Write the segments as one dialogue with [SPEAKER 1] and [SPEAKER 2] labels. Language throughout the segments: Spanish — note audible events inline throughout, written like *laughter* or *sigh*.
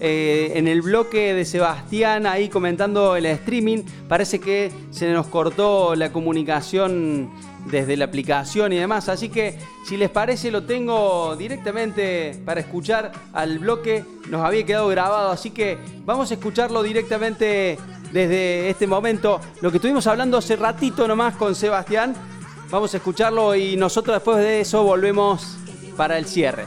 [SPEAKER 1] Eh, en el bloque de Sebastián, ahí comentando el streaming, parece que se nos cortó la comunicación desde la aplicación y demás. Así que, si les parece, lo tengo directamente para escuchar al bloque. Nos había quedado grabado, así que vamos a escucharlo directamente desde este momento. Lo que estuvimos hablando hace ratito nomás con Sebastián. Vamos a escucharlo y nosotros después de eso volvemos para el cierre.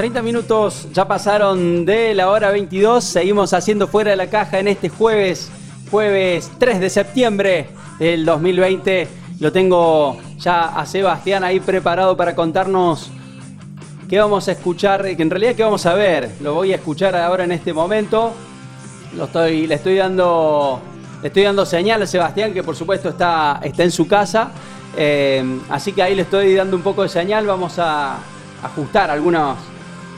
[SPEAKER 1] 30 minutos ya pasaron de la hora 22. Seguimos haciendo fuera de la caja en este jueves, jueves 3 de septiembre del 2020. Lo tengo ya a Sebastián ahí preparado para contarnos qué vamos a escuchar, que en realidad qué vamos a ver. Lo voy a escuchar ahora en este momento. Lo estoy, le estoy dando, estoy dando señal a Sebastián que por supuesto está, está en su casa. Eh, así que ahí le estoy dando un poco de señal. Vamos a ajustar algunos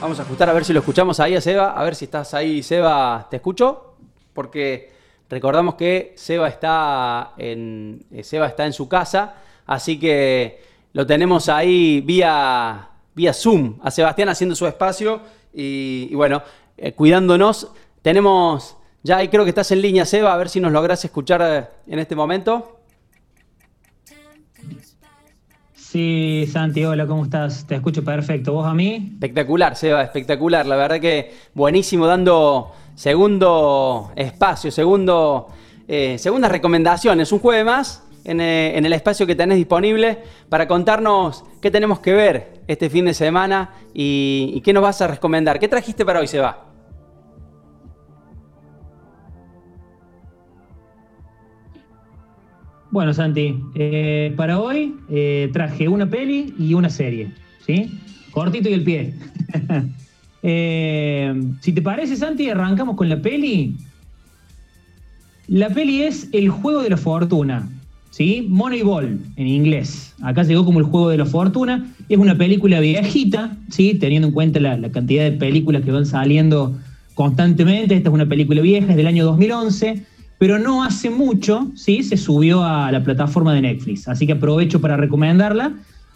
[SPEAKER 1] Vamos a ajustar a ver si lo escuchamos ahí a Seba. A ver si estás ahí, Seba. ¿Te escucho? Porque recordamos que Seba está en, eh, Seba está en su casa. Así que lo tenemos ahí vía, vía Zoom a Sebastián haciendo su espacio. Y, bueno, eh, cuidándonos. Tenemos. Ya ahí creo que estás en línea, Seba. A ver si nos logras escuchar eh, en este momento.
[SPEAKER 2] Sí, Santi, hola, ¿cómo estás? Te escucho perfecto. ¿Vos a mí?
[SPEAKER 1] Espectacular, Seba, espectacular. La verdad que buenísimo dando segundo espacio, segundo, eh, segundas recomendaciones. Un jueves más eh, en, el espacio que tenés disponible para contarnos qué tenemos que ver este fin de semana y, y qué nos vas a recomendar. ¿Qué trajiste para hoy, Seba?
[SPEAKER 2] Bueno, Santi, eh, para hoy eh, traje una peli y una serie, ¿sí? Cortito y el pie. *laughs* Eh, si te parece, Santi, arrancamos con la peli. La peli es El Juego de la Fortuna, ¿sí? Moneyball en inglés. Acá llegó como El Juego de la Fortuna. Es una película viejita, ¿sí? Teniendo en cuenta la, la cantidad de películas que van saliendo constantemente. Esta es una película vieja, es del año 2011 pero no hace mucho, ¿sí? Se subió a la plataforma de Netflix. Así que aprovecho para recomendarla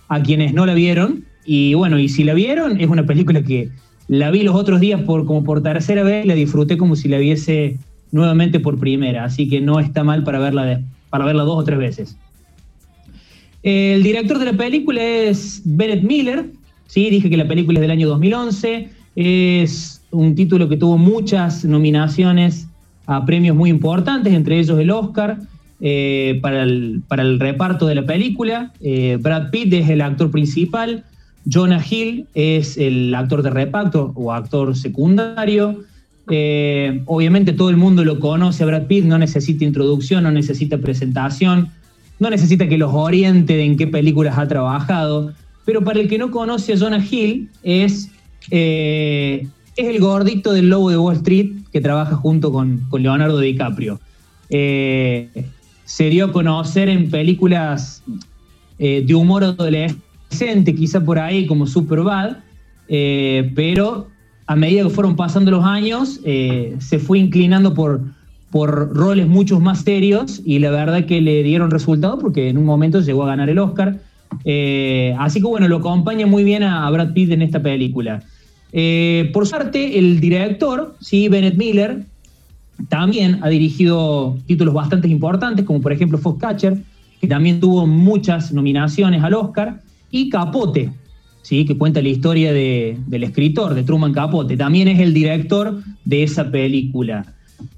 [SPEAKER 2] a quienes no la vieron. Y bueno, y si la vieron, es una película que la vi los otros días por, como por tercera vez, la disfruté como si la viese nuevamente por primera. Así que no está mal para verla, para verla dos o tres veces. El director de la película es Bennett Miller. ¿sí? Dije que la película es del año 2011. Es un título que tuvo muchas nominaciones a premios muy importantes, entre ellos el Oscar eh, para, el, para, el, reparto de la película. Eh, Brad Pitt es el actor principal, Jonah Hill es el actor de reparto o actor secundario. Eh, obviamente todo el mundo lo conoce Brad Pitt, no necesita introducción, no necesita presentación, no necesita que los oriente en qué películas ha trabajado. Pero para el que no conoce a Jonah Hill, es es el gordito del lobo de Wall Street que trabaja junto con, Leonardo DiCaprio. Eh, se dio a conocer en películas eh, de humor adolescente, quizá por ahí como Superbad, eh, pero a medida que fueron pasando los años, se fue inclinando por, por roles muchos más serios y la verdad que le dieron resultado porque en un momento llegó a ganar el Oscar. así que bueno, lo acompaña muy bien a Brad Pitt en esta película. Eh, por suerte, el director, ¿sí? Bennett Miller, también ha dirigido títulos bastante importantes, como por ejemplo Foxcatcher, que también tuvo muchas nominaciones al Oscar, y Capote, ¿sí? que cuenta la historia del escritor, de Truman Capote. También es el director de esa película.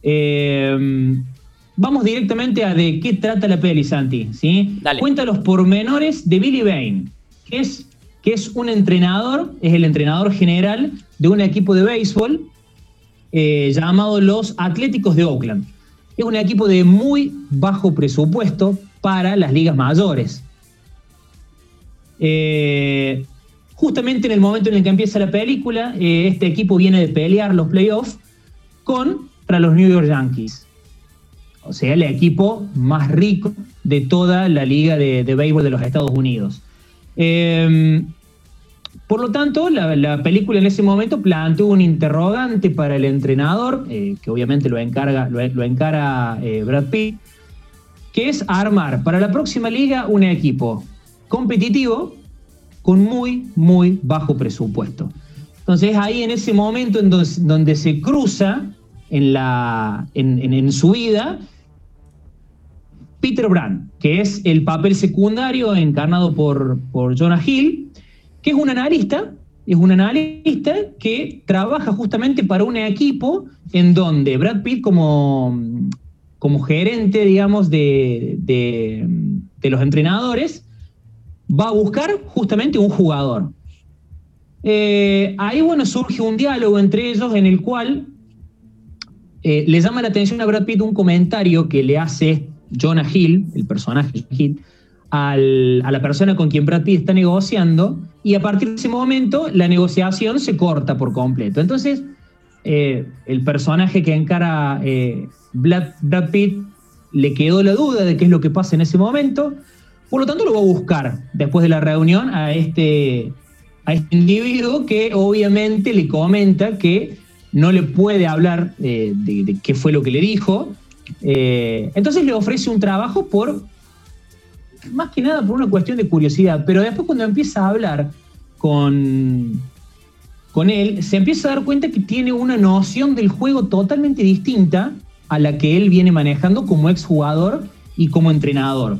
[SPEAKER 2] Eh, vamos directamente a de qué trata la peli, Santi. ¿sí? Cuenta los pormenores de Billy Bain, que es que es un entrenador, es el entrenador general de un equipo de béisbol eh, llamado los Atléticos de Oakland. Es un equipo de muy bajo presupuesto para las ligas mayores. Eh, justamente en el momento en el que empieza la película, eh, este equipo viene de pelear los playoffs contra los New York Yankees. o sea, el equipo más rico de toda la liga de, béisbol de los Estados Unidos. Em, por lo tanto, la, película en ese momento planteó un interrogante para el entrenador, eh, que obviamente lo, encarga, encara eh, Brad Pitt, que es armar para la próxima liga un equipo competitivo con muy, muy bajo presupuesto. Entonces ahí en ese momento en donde, se cruza en, su vida Peter Brand, que es el papel secundario encarnado por, por Jonah Hill, que es un analista, es un analista que trabaja justamente para un equipo en donde Brad Pitt como, como gerente, digamos, de, de, los entrenadores, va a buscar justamente un jugador. Eh, ahí, bueno, surge un diálogo entre ellos en el cual eh, le llama la atención a Brad Pitt un comentario que le hace Jonah Hill, el personaje Hill, a la persona con quien Brad Pitt está negociando, y a partir de ese momento la negociación se corta por completo. Entonces, eh, el personaje que encara Brad, Pitt le quedó la duda de qué es lo que pasa en ese momento, por lo tanto lo va a buscar después de la reunión a este, a este individuo que obviamente le comenta que no le puede hablar eh, de, qué fue lo que le dijo. Eh, entonces le ofrece un trabajo por, más que nada por una cuestión de curiosidad, pero después cuando empieza a hablar con, con él, se empieza a dar cuenta que tiene una noción del juego totalmente distinta a la que él viene manejando como exjugador y como entrenador.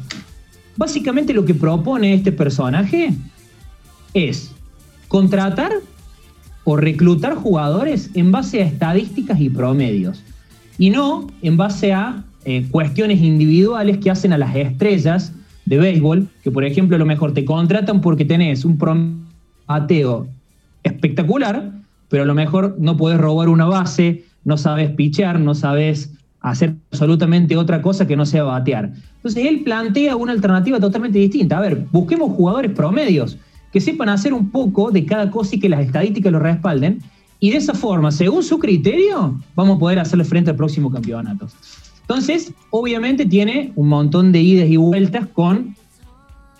[SPEAKER 2] Básicamente lo que propone este personaje es contratar o reclutar jugadores en base a estadísticas y promedios y no en base a eh, cuestiones individuales que hacen a las estrellas de béisbol, que por ejemplo a lo mejor te contratan porque tenés un ateo espectacular, pero a lo mejor no puedes robar una base, no sabes pichear, no sabes hacer absolutamente otra cosa que no sea batear. Entonces él plantea una alternativa totalmente distinta. A ver, busquemos jugadores promedios que sepan hacer un poco de cada cosa y que las estadísticas lo respalden. Y de esa forma, según su criterio, vamos a poder hacerle frente al próximo campeonato. Entonces, obviamente tiene un montón de idas y vueltas con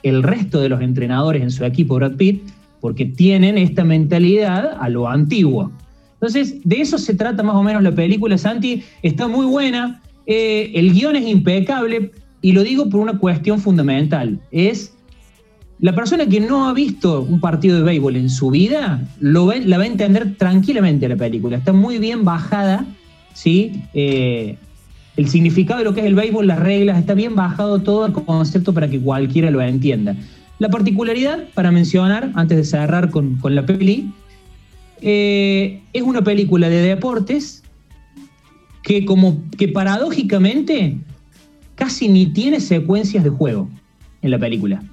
[SPEAKER 2] el resto de los entrenadores en su equipo Brad Pitt, porque tienen esta mentalidad a lo antiguo. Entonces, de eso se trata más o menos la película, Santi. Está muy buena, eh, el guion es impecable y lo digo por una cuestión fundamental. Es la persona que no ha visto un partido de béisbol en su vida, lo la va a entender tranquilamente la película. Está muy bien bajada, ¿sí? Eh, el significado de lo que es el béisbol, las reglas, está bien bajado todo el concepto para que cualquiera lo entienda. La particularidad, para mencionar, antes de cerrar con, con la peli, eh, es una película de deportes que como que paradójicamente casi ni tiene secuencias de juego en la película.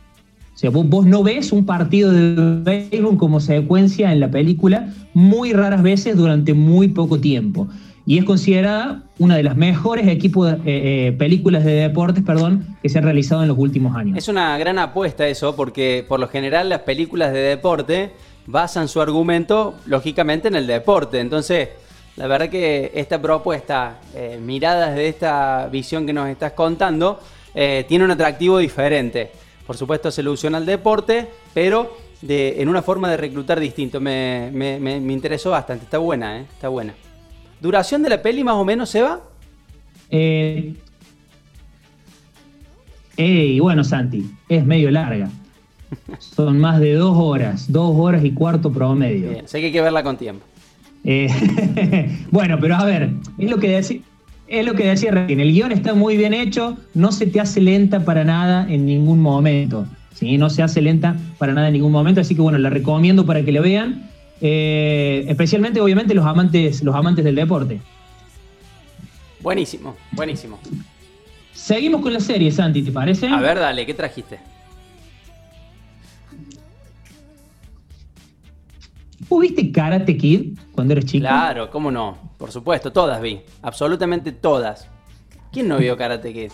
[SPEAKER 2] O sea, vos, no ves un partido de béisbol como secuencia en la película muy raras veces durante muy poco tiempo. Y es considerada una de las mejores equipos eh, eh, películas de deportes perdón, que se han realizado en los últimos años.
[SPEAKER 1] Es una gran apuesta eso, porque por lo general las películas de deporte basan su argumento, lógicamente, en el deporte. Entonces, la verdad que esta propuesta, eh, mirada desde esta visión que nos estás contando, tiene un atractivo diferente. Por supuesto, se ilusiona al deporte, pero de, en una forma de reclutar distinto. Me, interesó bastante, está buena, ¿eh? está buena. ¿Duración de la peli más o menos, Seba?
[SPEAKER 2] Eh, eh, bueno, Santi, es medio larga. *laughs* Son más de dos horas, dos horas y cuarto promedio.
[SPEAKER 1] Bien, sé que hay que verla con tiempo.
[SPEAKER 2] Eh, *laughs* bueno, pero a ver, es lo que decía. Es lo que decía El guion está muy bien hecho, no se te hace lenta para nada en ningún momento. ¿sí? No se hace lenta para nada en ningún momento. Así que bueno, la recomiendo para que la vean. Eh, especialmente, obviamente, los amantes, los amantes del deporte.
[SPEAKER 1] Buenísimo, buenísimo.
[SPEAKER 2] Seguimos con la serie, Santi, ¿te parece?
[SPEAKER 1] A ver, dale, ¿qué trajiste?
[SPEAKER 2] ¿Vos viste Karate Kid cuando eres chico?
[SPEAKER 1] Claro, cómo no. Por supuesto, todas vi. Absolutamente todas. ¿Quién no vio Karate Kid?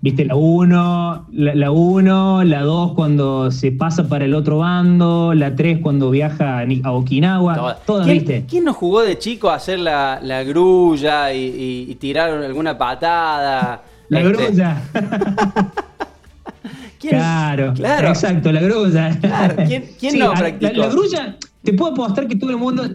[SPEAKER 2] Viste la 1, la 1, la 2 cuando se pasa para el otro bando, la 3 cuando viaja a Okinawa, todas,
[SPEAKER 1] ¿Quién,
[SPEAKER 2] ¿viste?
[SPEAKER 1] ¿Quién nos jugó de chico a hacer la, la grulla y, y, tirar alguna patada?
[SPEAKER 2] La este... grulla. *laughs* claro, claro, exacto, la grulla.
[SPEAKER 1] ¿Quién, quién no practicó?
[SPEAKER 2] La, la, grulla, te puedo apostar que todo el mundo,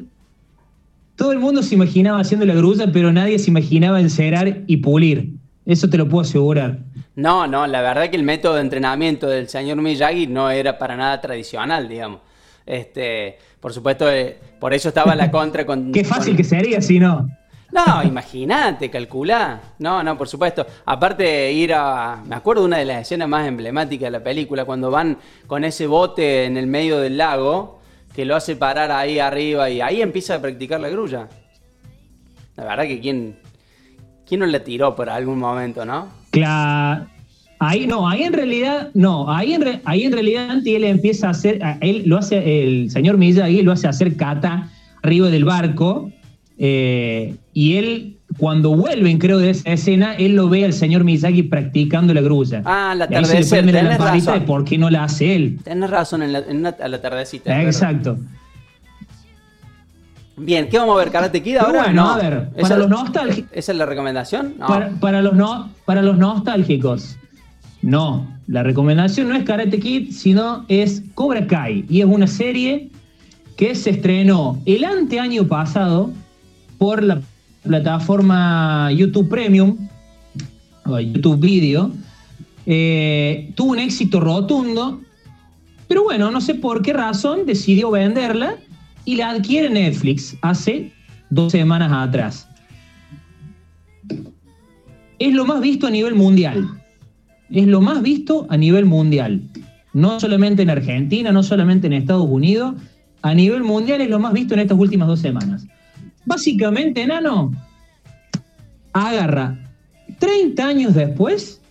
[SPEAKER 2] todo el mundo se imaginaba haciendo la grulla, pero nadie se imaginaba encerar y pulir. Eso te lo puedo asegurar.
[SPEAKER 1] No, no, la verdad que el método de entrenamiento del señor Miyagi no era para nada tradicional, digamos. Este, por supuesto, eh, por eso estaba la contra con.
[SPEAKER 2] Qué fácil que sería si no.
[SPEAKER 1] No, imagínate, calculá. No, no, por supuesto. Aparte, ir a. Me acuerdo de una de las escenas más emblemáticas de la película, cuando van con ese bote en el medio del lago, que lo hace parar ahí arriba y ahí empieza a practicar la grulla. La verdad que quién, quién no la tiró por algún momento, ¿no?
[SPEAKER 2] Claro. Ahí no, ahí en realidad, no, ahí en, ahí en realidad él empieza a hacer, él lo hace, el señor Miyagi lo hace hacer kata arriba del barco, eh, y él, cuando vuelven, creo, de esa escena, él lo ve al señor Miyagi practicando la grulla.
[SPEAKER 1] Ah, la
[SPEAKER 2] razón. de por qué no la hace él.
[SPEAKER 1] Tienes razón, en la, en a la tardecita.
[SPEAKER 2] Exacto.
[SPEAKER 1] Bien, ¿qué vamos a ver? ¿Karate Kid ahora?
[SPEAKER 2] Bueno, a ver, para los nostálgicos.
[SPEAKER 1] ¿Esa es la recomendación?
[SPEAKER 2] No. Para, los no, para los nostálgicos. No, la recomendación no es Karate Kid, sino es Cobra Kai. Y es una serie que se estrenó el anteaño pasado por la plataforma YouTube Premium, o YouTube Video. Eh, tuvo un éxito rotundo, pero bueno, no sé por qué razón decidió venderla y la adquiere Netflix hace dos semanas atrás. Es lo más visto a nivel mundial. Es lo más visto a nivel mundial. No solamente en Argentina, no solamente en Estados Unidos. A nivel mundial es lo más visto en estas últimas dos semanas. Básicamente, Nano agarra 30 años después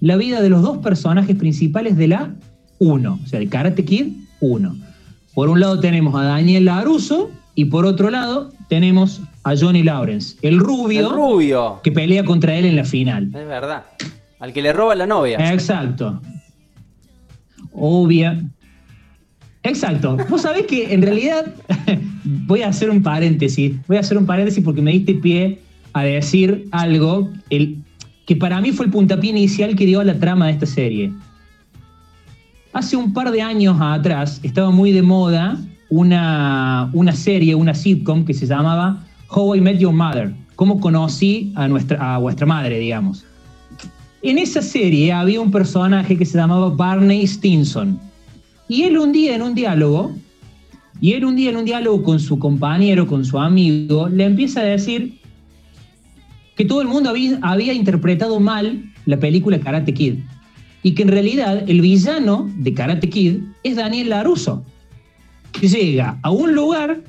[SPEAKER 2] la vida de los dos personajes principales de la 1, o sea, de Karate Kid 1 por un lado tenemos a Daniel Laruso y por otro lado tenemos a Johnny Lawrence, el rubio,
[SPEAKER 1] el rubio
[SPEAKER 2] que pelea contra él en la final.
[SPEAKER 1] Es verdad. Al que le roba la novia.
[SPEAKER 2] Exacto. Obvia. Exacto. Vos sabés que en realidad *laughs* voy a hacer un paréntesis. Voy a hacer un paréntesis porque me diste pie a decir algo el, que para mí fue el puntapié inicial que dio a la trama de esta serie. Hace un par de años atrás estaba muy de moda una, una serie, una sitcom que se llamaba How I Met Your Mother, cómo conocí a, nuestra, a vuestra madre, digamos. En esa serie había un personaje que se llamaba Barney Stinson. Y él un día en un diálogo, y él un día en un diálogo con su compañero, con su amigo, le empieza a decir que todo el mundo había, interpretado mal la película Karate Kid y que en realidad el villano de Karate Kid es Daniel Laruso. Llega a un lugar,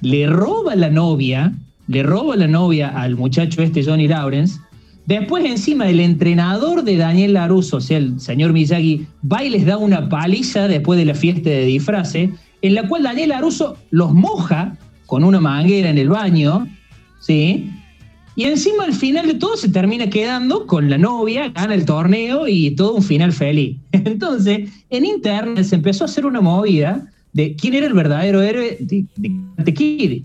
[SPEAKER 2] le roba la novia, le roba la novia al muchacho este Johnny Lawrence, después encima el entrenador de Daniel Laruso, o sea, el señor Miyagi, va y les da una paliza después de la fiesta de disfraces, en la cual Daniel Laruso los moja con una manguera en el baño, ¿sí? Y encima al final de todo se termina quedando con la novia, gana el torneo y todo un final feliz. *laughs* Entonces, en internet se empezó a hacer una movida de quién era el verdadero héroe de, de Kid.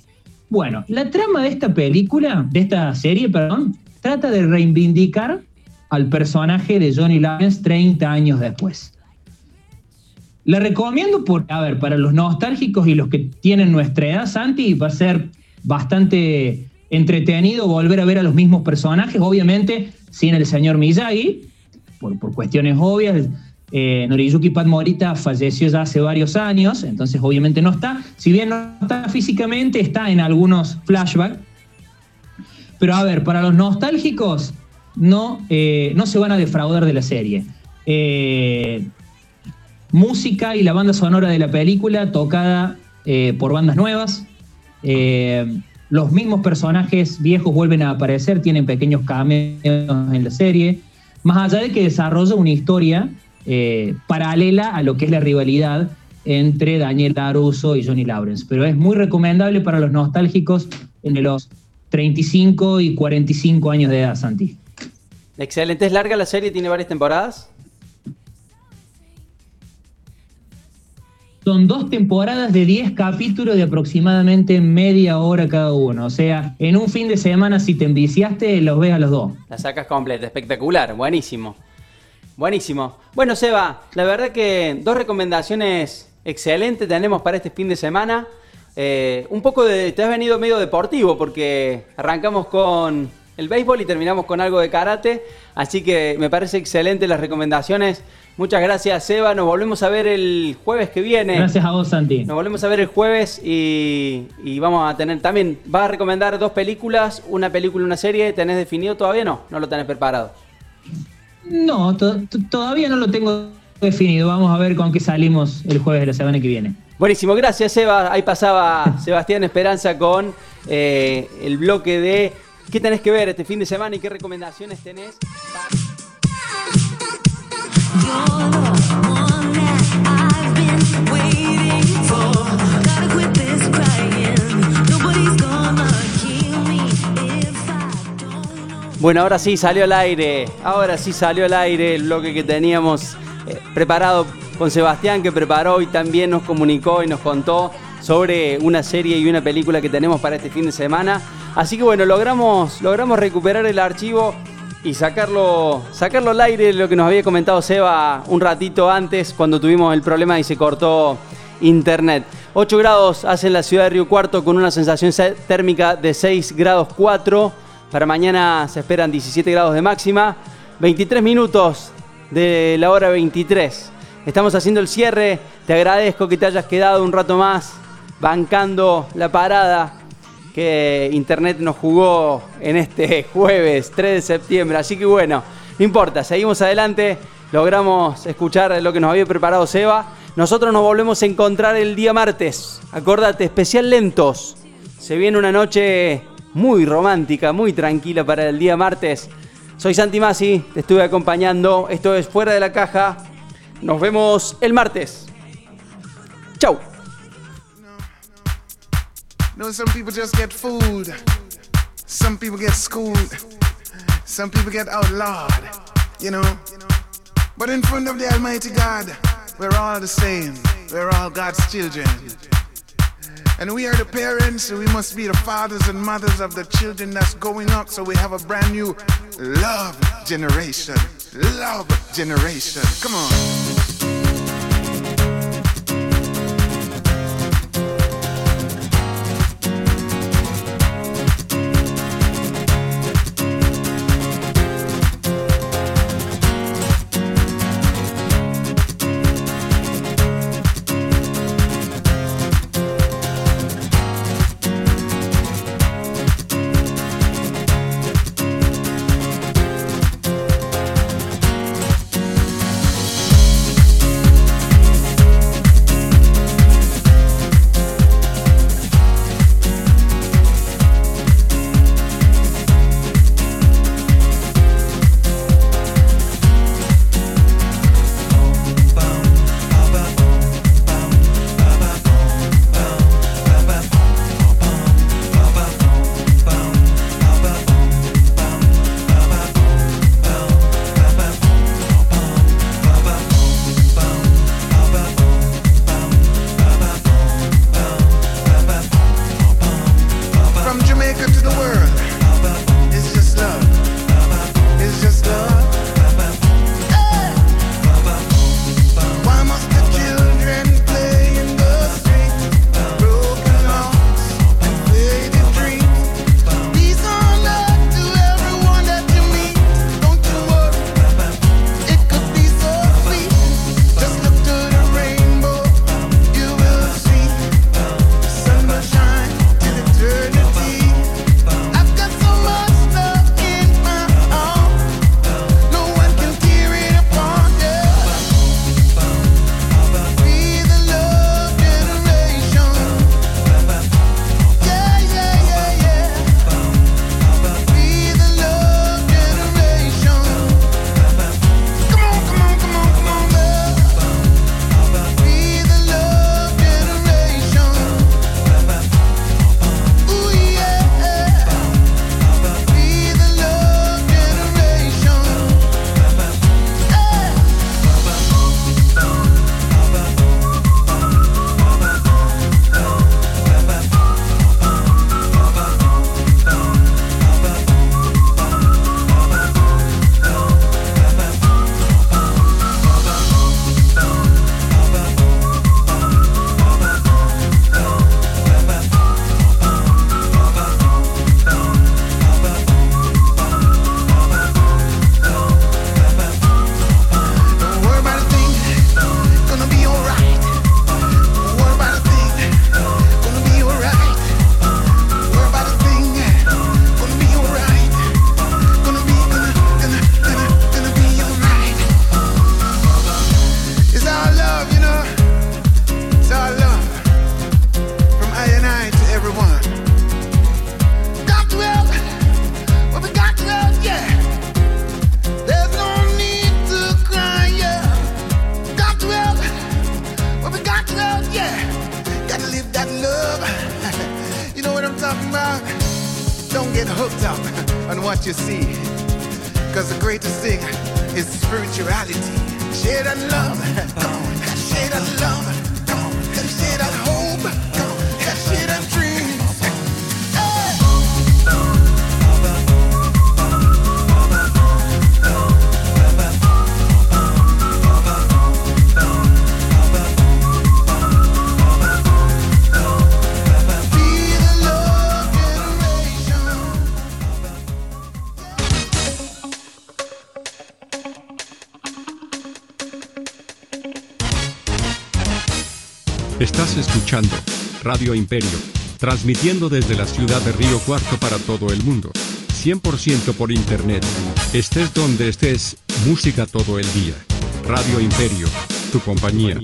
[SPEAKER 2] Bueno, la trama de esta película, de esta serie, perdón, trata de reivindicar al personaje de Johnny Lawrence 30 años después. La recomiendo por, a ver, para los nostálgicos y los que tienen nuestra edad, Santi, va a ser bastante entretenido volver a ver a los mismos personajes, obviamente sin el señor Miyagi, por, por cuestiones obvias. Eh, Noriyuki Pat Morita falleció ya hace varios años, entonces obviamente no está. Si bien no está físicamente, está en algunos flashbacks. Pero a ver, para los nostálgicos, no, eh, no se van a defraudar de la serie. Eh, música y la banda sonora de la película tocada eh, por bandas nuevas. Los mismos personajes viejos vuelven a aparecer, tienen pequeños cameos en la serie, más allá de que desarrolla una historia eh, paralela a lo que es la rivalidad entre Daniel Laruso y Johnny Lawrence. Pero es muy recomendable para los nostálgicos en los 35 y 45 años de edad, Santi.
[SPEAKER 1] Excelente, es larga la serie, tiene varias temporadas.
[SPEAKER 2] Son dos temporadas de 10 capítulos de aproximadamente media hora cada uno. O sea, en un fin de semana, si te enviciaste, los ves a los dos.
[SPEAKER 1] La sacas completa, espectacular, buenísimo. Buenísimo. Bueno, Seba, la verdad que dos recomendaciones excelentes tenemos para este fin de semana. Eh, un poco de. Te has venido medio deportivo porque arrancamos con el béisbol y terminamos con algo de karate. Así que me parece excelente las recomendaciones. Muchas gracias, Seba. Nos volvemos a ver el jueves que viene.
[SPEAKER 2] Gracias a vos, Santi.
[SPEAKER 1] Nos volvemos a ver el jueves y, vamos a tener también. ¿Vas a recomendar dos películas? ¿Una película y una serie? ¿Tenés definido todavía? No, no lo tenés preparado.
[SPEAKER 2] No, todavía no lo tengo definido. Vamos a ver con qué salimos el jueves de la semana que viene.
[SPEAKER 1] Buenísimo, gracias Seba. Ahí pasaba Sebastián Esperanza con eh, el bloque de qué tenés que ver este fin de semana y qué recomendaciones tenés. Bueno, ahora sí salió al aire, ahora sí salió al aire el bloque que teníamos eh, preparado con Sebastián, que preparó y también nos comunicó y nos contó sobre una serie y una película que tenemos para este fin de semana. Así que bueno, logramos, logramos recuperar el archivo y sacarlo, sacarlo al aire, lo que nos había comentado Seba un ratito antes, cuando tuvimos el problema y se cortó internet. 8 grados hace en la ciudad de Río Cuarto con una sensación térmica de 6 grados 4. Para mañana se esperan 17 grados de máxima. 23 minutos de la hora 23. Estamos haciendo el cierre. Te agradezco que te hayas quedado un rato más bancando la parada que Internet nos jugó en este *laughs* jueves 3 de septiembre. Así que bueno, no importa, seguimos adelante, logramos escuchar lo que nos había preparado Seba. Nosotros nos volvemos a encontrar el día martes. Acordate, especial lentos. Se viene una noche muy romántica, muy tranquila para el día martes. Soy Santi Masi, te estuve acompañando. Esto es Fuera de la Caja. Nos vemos el martes. Chau. No, some people just get food. Some people get schooled. Some people get outlawed. You know? But in front of the Almighty God, we're all the same. We're all God's children. And we are the parents, so we must be the fathers and mothers of the children that's going up, so we have a brand new love generation. Love generation. Come on.
[SPEAKER 3] Radio Imperio, transmitiendo desde la ciudad de Río Cuarto para todo el mundo. 100% por internet. Estés donde estés, música todo el día. Radio Imperio, tu compañía.